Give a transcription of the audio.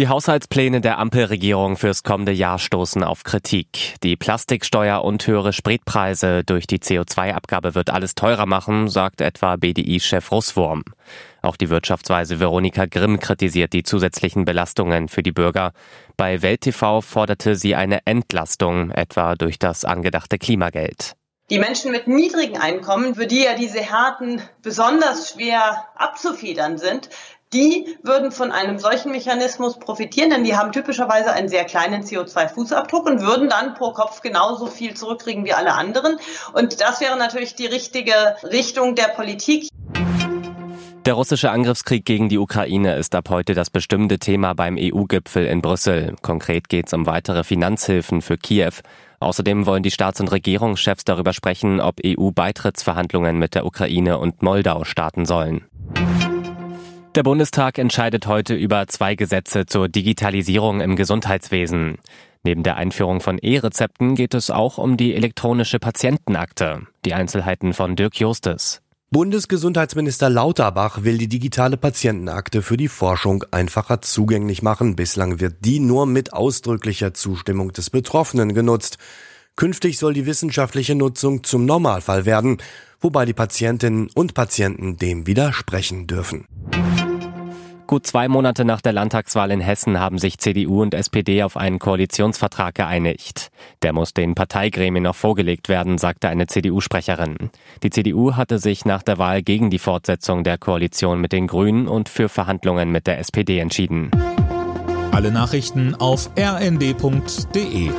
Die Haushaltspläne der Ampelregierung fürs kommende Jahr stoßen auf Kritik. Die Plastiksteuer und höhere Spritpreise durch die CO2-Abgabe wird alles teurer machen, sagt etwa BDI-Chef Russwurm. Auch die Wirtschaftsweise Veronika Grimm kritisiert die zusätzlichen Belastungen für die Bürger. Bei Welt TV forderte sie eine Entlastung, etwa durch das angedachte Klimageld. Die Menschen mit niedrigen Einkommen, für die ja diese Härten besonders schwer abzufedern sind, die würden von einem solchen Mechanismus profitieren, denn die haben typischerweise einen sehr kleinen CO2-Fußabdruck und würden dann pro Kopf genauso viel zurückkriegen wie alle anderen. Und das wäre natürlich die richtige Richtung der Politik. Der russische Angriffskrieg gegen die Ukraine ist ab heute das bestimmte Thema beim EU-Gipfel in Brüssel. Konkret geht es um weitere Finanzhilfen für Kiew. Außerdem wollen die Staats- und Regierungschefs darüber sprechen, ob EU-Beitrittsverhandlungen mit der Ukraine und Moldau starten sollen. Der Bundestag entscheidet heute über zwei Gesetze zur Digitalisierung im Gesundheitswesen. Neben der Einführung von E-Rezepten geht es auch um die elektronische Patientenakte. Die Einzelheiten von Dirk Justes. Bundesgesundheitsminister Lauterbach will die digitale Patientenakte für die Forschung einfacher zugänglich machen. Bislang wird die nur mit ausdrücklicher Zustimmung des Betroffenen genutzt. Künftig soll die wissenschaftliche Nutzung zum Normalfall werden, wobei die Patientinnen und Patienten dem widersprechen dürfen. Gut zwei Monate nach der Landtagswahl in Hessen haben sich CDU und SPD auf einen Koalitionsvertrag geeinigt. Der muss den Parteigremien noch vorgelegt werden, sagte eine CDU-Sprecherin. Die CDU hatte sich nach der Wahl gegen die Fortsetzung der Koalition mit den Grünen und für Verhandlungen mit der SPD entschieden. Alle Nachrichten auf rnd.de